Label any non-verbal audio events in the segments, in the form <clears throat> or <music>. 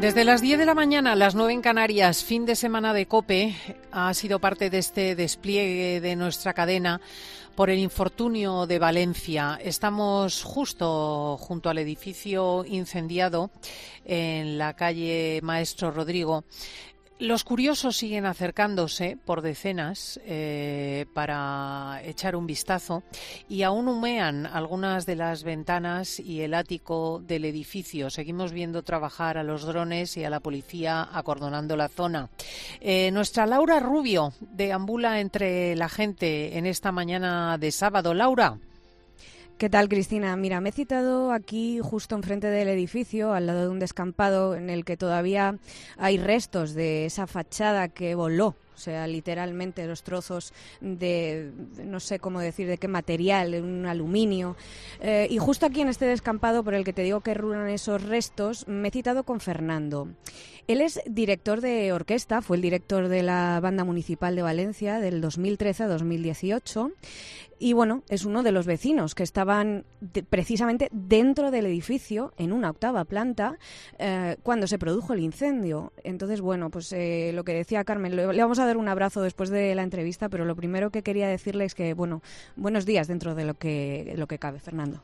Desde las 10 de la mañana a las 9 en Canarias, fin de semana de COPE, ha sido parte de este despliegue de nuestra cadena por el infortunio de Valencia. Estamos justo junto al edificio incendiado en la calle Maestro Rodrigo. Los curiosos siguen acercándose por decenas eh, para echar un vistazo y aún humean algunas de las ventanas y el ático del edificio. Seguimos viendo trabajar a los drones y a la policía acordonando la zona. Eh, nuestra Laura Rubio deambula entre la gente en esta mañana de sábado. Laura. ¿Qué tal, Cristina? Mira, me he citado aquí justo enfrente del edificio, al lado de un descampado en el que todavía hay restos de esa fachada que voló o sea, literalmente los trozos de, no sé cómo decir, de qué material, de un aluminio. Eh, y justo aquí en este descampado por el que te digo que rulan esos restos, me he citado con Fernando. Él es director de orquesta, fue el director de la Banda Municipal de Valencia del 2013 a 2018 y bueno, es uno de los vecinos que estaban precisamente dentro del edificio, en una octava planta, eh, cuando se produjo el incendio. Entonces, bueno, pues eh, lo que decía Carmen, le, vamos a dar un abrazo después de la entrevista, pero lo primero que quería decirle es que, bueno, buenos días dentro de lo que, lo que cabe, Fernando.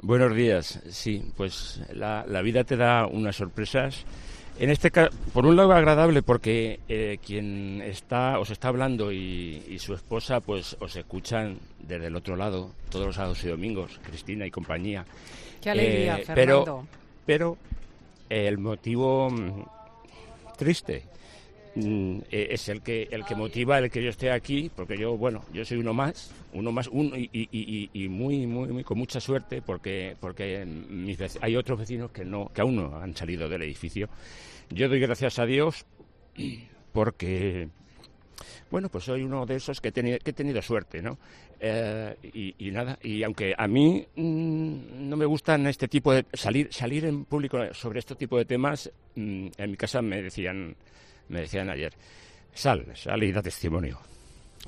Buenos días, sí, pues la vida te da unas sorpresas en este caso, por un lado agradable porque eh, quien está os está hablando y, su esposa pues os escuchan desde el otro lado todos los sábados y domingos, Cristina y compañía. Qué alegría, eh, Fernando. Pero, pero el motivo mm, triste mm, e, es el que el que motiva el que yo esté aquí porque yo bueno yo soy uno más uno más uno y, muy, muy, muy con mucha suerte porque porque hay otros vecinos que no que aún no han salido del edificio yo doy gracias a Dios porque, bueno, pues soy uno de esos que he tenido, que he tenido suerte, ¿no? Eh, y, nada, y aunque a mí mm, no me gustan este tipo de salir salir en público sobre este tipo de temas, mm, en mi casa me decían me decían ayer, sal, sal y da testimonio.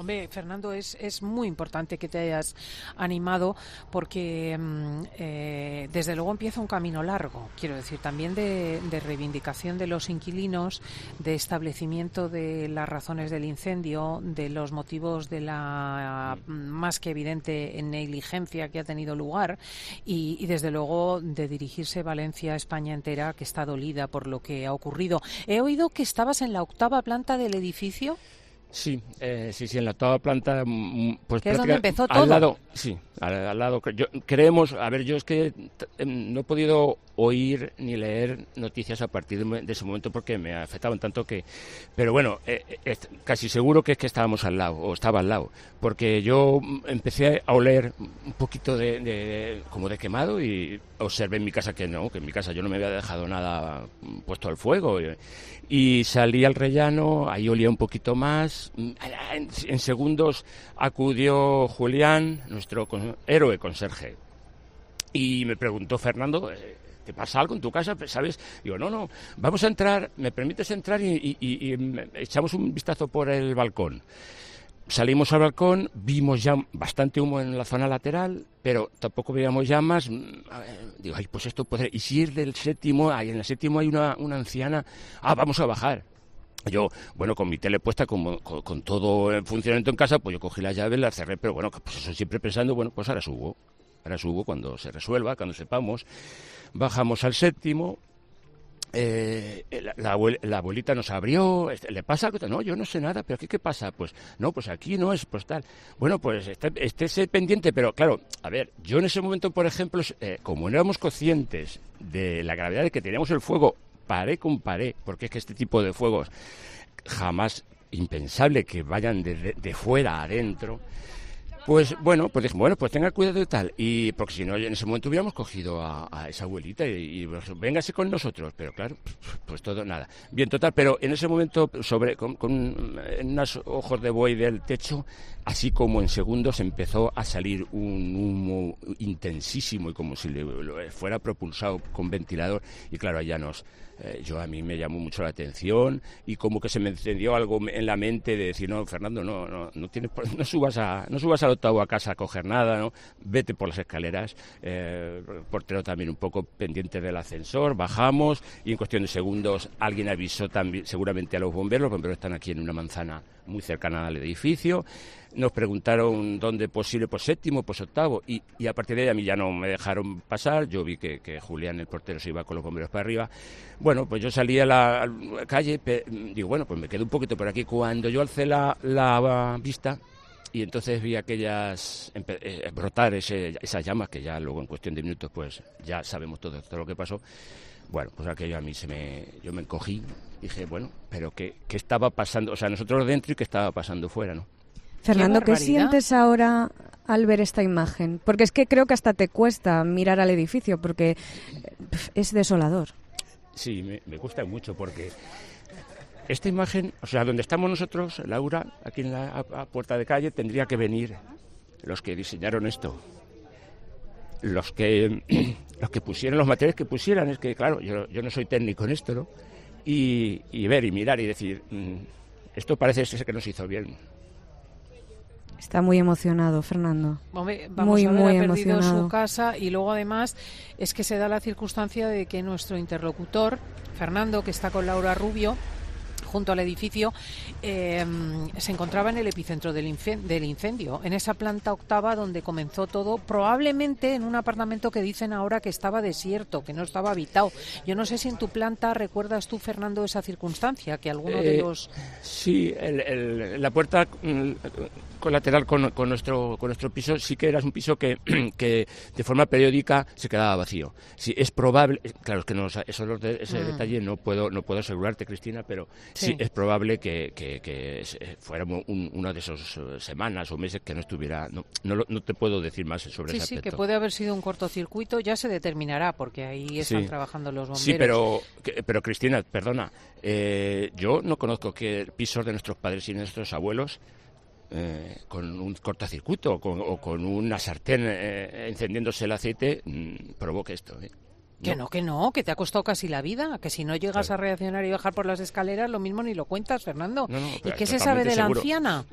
Hombre, Fernando, es, muy importante que te hayas animado porque mm, eh, desde luego empieza un camino largo, quiero decir, también de, reivindicación de los inquilinos, de establecimiento de las razones del incendio, de los motivos de la más que evidente negligencia que ha tenido lugar y, y desde luego de dirigirse Valencia España entera que está dolida por lo que ha ocurrido. He oído que estabas en la octava planta del edificio. Sí, eh, sí, sí, en la octava planta, mm, mm, pues que es donde empezó todo. Al lado, sí, al, lado. Yo, creemos, a ver, yo es que em, no he podido oír ni leer noticias a partir de, ese momento porque me afectaban tanto que... Pero bueno, eh, eh, casi seguro que es que estábamos al lado, o estaba al lado, porque yo empecé a oler un poquito de, como de quemado y observé en mi casa que no, que en mi casa yo no me había dejado nada puesto al fuego. Y, salí al rellano, ahí olía un poquito más. En, segundos acudió Julián, nuestro héroe conserje, y me preguntó, Fernando, eh, ¿te pasa algo en tu casa? ¿Sabes? Digo, no, no, vamos a entrar, ¿me permites entrar y, echamos un vistazo por el balcón? Salimos al balcón, vimos ya bastante humo en la zona lateral, pero tampoco veíamos llamas. Mm, digo, ay, pues esto puede... Y si es del séptimo, ahí en el séptimo hay una anciana, ah, vamos a bajar. Yo, bueno, con mi tele puesta, con, con, todo en funcionamiento en casa, pues yo cogí la llave, la cerré, pero bueno, pues eso siempre pensando, bueno, pues ahora subo. Ahora subo cuando se resuelva, cuando sepamos. Bajamos al séptimo, eh, la, abuelita nos abrió, este, ¿le pasa algo? No, yo no sé nada, pero ¿qué, qué pasa? Pues no, pues aquí no es, pues tal. Bueno, pues esté, esté pendiente, pero claro, a ver, yo en ese momento, por ejemplo, eh, como no éramos conscientes de la gravedad de que teníamos el fuego paré con paré, porque es que este tipo de fuegos jamás impensable que vayan de, de fuera adentro. Pues bueno, pues dije, bueno, pues tenga cuidado y tal. Y porque si no, en ese momento hubiéramos cogido a, esa abuelita y, pues, véngase con nosotros. Pero claro, pues todo nada. Bien, total, pero en ese momento, sobre con, unos ojos de buey del techo, así como en segundos empezó a salir un humo intensísimo y como si le, fuera propulsado con ventilador. Y claro, allá nos, eh, yo a mí me llamó mucho la atención y como que se me encendió algo en la mente de decir, no, Fernando, no, no, no, tienes, no, subas, a, no subas al octavo a casa a coger nada, ¿no? vete por las escaleras, eh, portero también un poco pendiente del ascensor, bajamos y en cuestión de segundos alguien avisó también, seguramente a los bomberos, los bomberos están aquí en una manzana muy cercana al edificio, nos preguntaron dónde posible, pues séptimo, pues octavo, y, y, a partir de ahí a mí ya no me dejaron pasar, yo vi que, que, Julián, el portero, se iba con los bomberos para arriba. Bueno, pues yo salí a la, calle, digo, bueno, pues me quedé un poquito por aquí. Cuando yo alcé la, la vista, y entonces vi aquellas eh, brotar ese, esas llamas que ya luego en cuestión de minutos pues ya sabemos todo, todo lo que pasó bueno pues aquello a mí se me yo me encogí dije bueno pero qué, qué estaba pasando o sea nosotros dentro y qué estaba pasando fuera no Fernando, ¿qué, sientes ahora al ver esta imagen? Porque es que creo que hasta te cuesta mirar al edificio porque es desolador. Sí, me, me cuesta mucho porque esta imagen, o sea, donde estamos nosotros, Laura, aquí en la puerta de calle, tendría que venir los que diseñaron esto. Los que, <clears throat> los que pusieron los materiales que pusieran, es que, claro, yo, yo no soy técnico en esto, ¿no? Y, y ver y mirar y decir, mm, esto parece ser que nos hizo bien. Está muy emocionado, Fernando. Hombre, vamos muy, a ver, muy ha perdido emocionado. su casa y luego además es que se da la circunstancia de que nuestro interlocutor, Fernando, que está con Laura Rubio, junto al edificio, eh, se encontraba en el epicentro del, del, incendio, en esa planta octava donde comenzó todo, probablemente en un apartamento que dicen ahora que estaba desierto, que no estaba habitado. Yo no sé si en tu planta recuerdas tú, Fernando, esa circunstancia, que alguno eh, de los... Sí, el, el, la puerta mm, colateral con, con, nuestro, con nuestro piso sí que era un piso que, <clears throat> que de forma periódica se quedaba vacío. Sí, es probable, claro, es que no, eso, ese mm. detalle no puedo, no puedo asegurarte, Cristina, pero sí es probable que, que, que fuera un, una de esas eh, semanas o meses que no estuviera, no, no, no te puedo decir más sobre sí, ese aspecto. Sí, que puede haber sido un cortocircuito, ya se determinará, porque ahí están trabajando los bomberos. Sí, pero, pero Cristina, perdona, eh, yo no conozco que pisos de nuestros padres y nuestros abuelos eh, con un cortocircuito o con, o con una sartén eh, encendiéndose el aceite mmm, provoque esto. ¿eh? Que no, que no, que te ha costado casi la vida, que si no llegas claro. a reaccionar y bajar por las escaleras, lo mismo ni lo cuentas, Fernando. No, no, ¿Y qué se sabe de seguro. la anciana?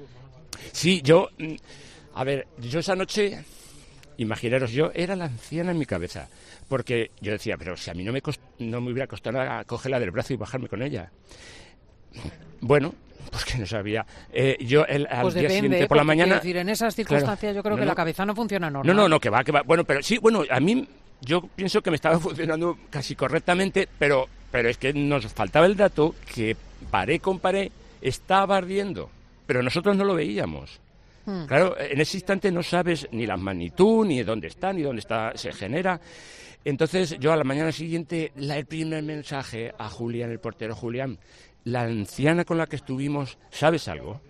Sí, yo, mm, a ver, yo esa noche, imaginaros, yo era la anciana en mi cabeza, porque yo decía, pero si a mí no me, cost no me hubiera costado nada cogerla del brazo y bajarme con ella. Bueno, pues que no sabía. Eh, yo el, al pues día depende, siguiente por la mañana. Decir, en esas circunstancias claro, yo creo no, que no, la cabeza no funciona normal. No, no, no, que va, que va. Bueno, pero sí, bueno, a mí yo pienso que me estaba <laughs> funcionando casi correctamente, pero, pero es que nos faltaba el dato que paré con paré estaba ardiendo, pero nosotros no lo veíamos. Hmm. Claro, en ese instante no sabes ni la magnitud, ni dónde está, ni dónde está, se genera. Entonces yo a la mañana siguiente, la, el primer mensaje a Julián, el portero Julián, la anciana con la que estuvimos, ¿sabes algo?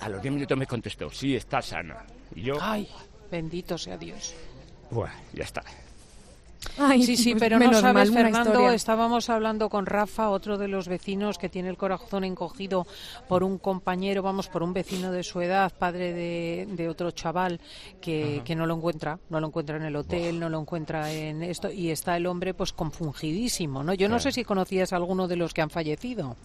A los 10 minutos me contestó, sí, está sana. Y yo... Ay, bendito sea Dios. Bueno, ya está. Ay, sí, sí, pero no sabes, Fernando, estábamos hablando con Rafa, otro de los vecinos que tiene el corazón encogido por un compañero, vamos, por un vecino de su edad, padre de, de otro chaval que, que, no lo encuentra, no lo encuentra en el hotel, no lo encuentra en esto, y está el hombre pues confungidísimo, ¿no? Yo no sé si conocías a alguno de los que han fallecido.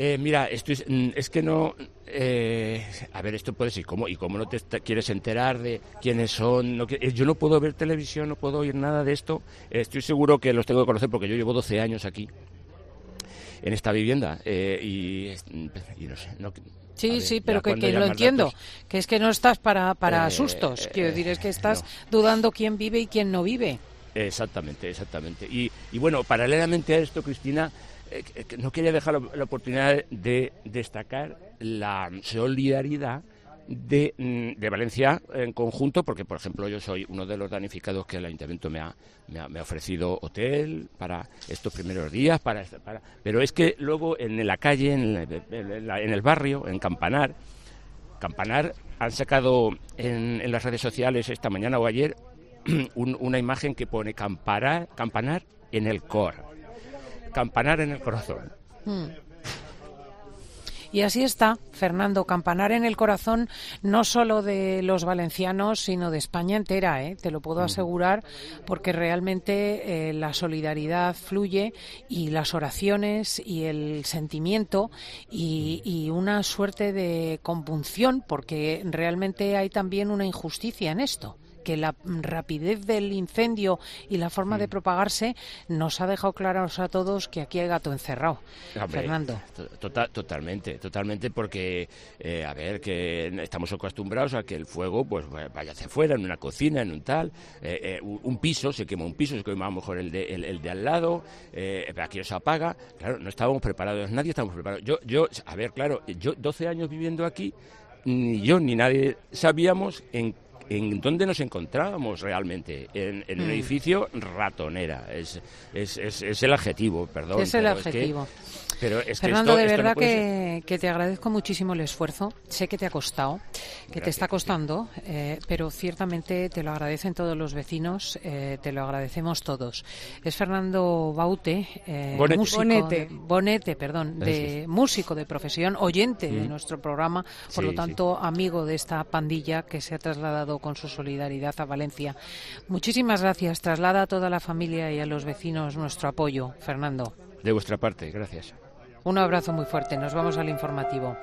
Eh, mira, esto es, mm, es, que no. Eh, a ver, esto puede ser. ¿cómo, ¿Y cómo no te quieres enterar de quiénes son? No, eh, yo no puedo ver televisión, no puedo oír nada de esto. Estoy seguro que los tengo que conocer porque yo llevo 12 años aquí, en esta vivienda. Eh, y, y, no sé. No, Sí, ver, sí, pero que, que lo entiendo, datos, que es que no estás para, para eh, sustos, quiero decir, es que estás no. dudando quién vive y quién no vive. Exactamente, exactamente. Y, y bueno, paralelamente a esto, Cristina, no quería dejar la, oportunidad de destacar la solidaridad de, mm, de, Valencia en conjunto, porque, por ejemplo, yo soy uno de los damnificados que el ayuntamiento me ha, me ha, ofrecido hotel para estos primeros días, para, pero es que luego en la calle, en, el barrio, en Campanar, Campanar han sacado en, las redes sociales esta mañana o ayer <clears throat> un, una imagen que pone campanar, campanar en el cor campanar en el corazón. Hmm. Y así está, Fernando, campanar en el corazón no solo de los valencianos, sino de España entera, ¿eh? te lo puedo asegurar, porque realmente eh, la solidaridad fluye y las oraciones y el sentimiento y, y una suerte de compunción, porque realmente hay también una injusticia en esto que la rapidez del incendio y la forma de propagarse nos ha dejado claros a todos que aquí hay gato encerrado. Fernando. Total, totalmente, totalmente, porque, eh, a ver, que estamos acostumbrados a que el fuego pues vaya hacia afuera, en una cocina, en un tal, eh, eh, un piso, se quema un piso, se quema a lo mejor el de, el, de al lado, aquí se apaga. Claro, no estábamos preparados, nadie estábamos preparados. Yo, yo, a ver, claro, yo 12 años viviendo aquí, ni yo ni nadie sabíamos en en dónde nos encontrábamos realmente, en, un mm. edificio ratonera, es, es, es, el adjetivo, perdón. Es el adjetivo. Pero Fernando, de verdad que, te agradezco muchísimo el esfuerzo. Sé que te ha costado, que te está costando, eh, pero ciertamente te lo agradecen todos los vecinos, eh, te lo agradecemos todos. Es Fernando Baute, eh, músico, Bonete. Bonete, perdón, de músico de profesión, oyente de mm. nuestro programa, por lo tanto amigo de esta pandilla que se ha trasladado con su solidaridad a Valencia. Muchísimas gracias. Traslada a toda la familia y a los vecinos nuestro apoyo, Fernando. De vuestra parte, gracias. Un abrazo muy fuerte. Nos vamos al informativo.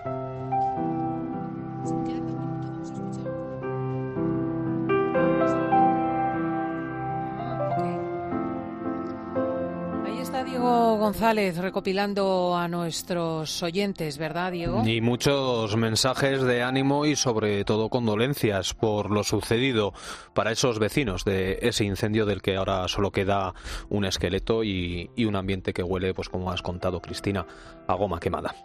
González recopilando a nuestros oyentes, ¿verdad, Diego? Y muchos mensajes de ánimo y sobre todo condolencias por lo sucedido para esos vecinos de ese incendio del que ahora solo queda un esqueleto y, y un ambiente que huele, pues como has contado, Cristina, a goma quemada.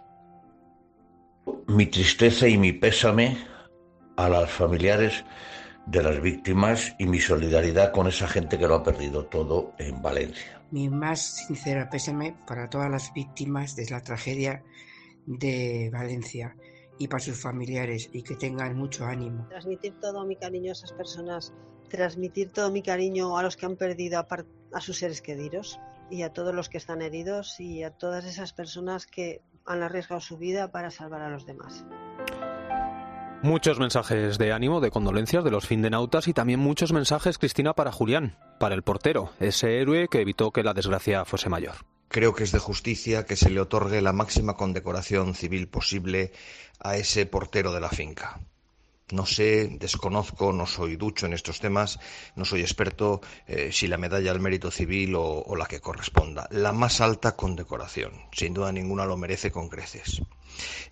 Mi tristeza y mi pésame a las familiares de las víctimas y mi solidaridad con esa gente que lo ha perdido todo en Valencia mi más sincero pésame para todas las víctimas de la tragedia de Valencia y para sus familiares y que tengan mucho ánimo. Transmitir todo mi cariño a esas personas, transmitir todo mi cariño a los que han perdido a sus seres queridos y a todos los que están heridos y a todas esas personas que han arriesgado su vida para salvar a los demás. Muchos mensajes de ánimo, de condolencias de los findenautas y también muchos mensajes, Cristina, para Julián, para el portero, ese héroe que evitó que la desgracia fuese mayor. Creo que es de justicia que se le otorgue la máxima condecoración civil posible a ese portero de la finca. No sé, desconozco, no soy ducho en estos temas, no soy experto eh, si la medalla al mérito civil o, o la que corresponda. La más alta condecoración, sin duda ninguna lo merece con creces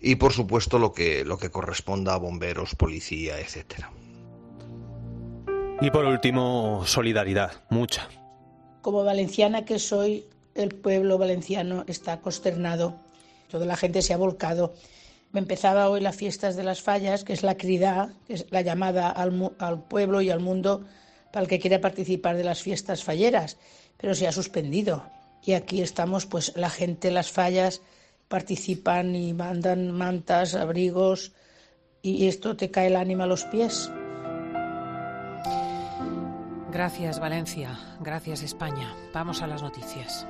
y por supuesto lo que, lo que corresponda a bomberos, policía, etcétera. Y por último, solidaridad, mucha. Como valenciana que soy, el pueblo valenciano está consternado. Toda la gente se ha volcado. Empezaba hoy las fiestas de las fallas, que es la crida, que es la llamada al, al pueblo y al mundo para el que quiera participar de las fiestas falleras, pero se ha suspendido. Y aquí estamos, pues la gente, las fallas, participan y mandan mantas, abrigos y esto te cae el ánima a los pies. Gracias Valencia, gracias España. Vamos a las noticias.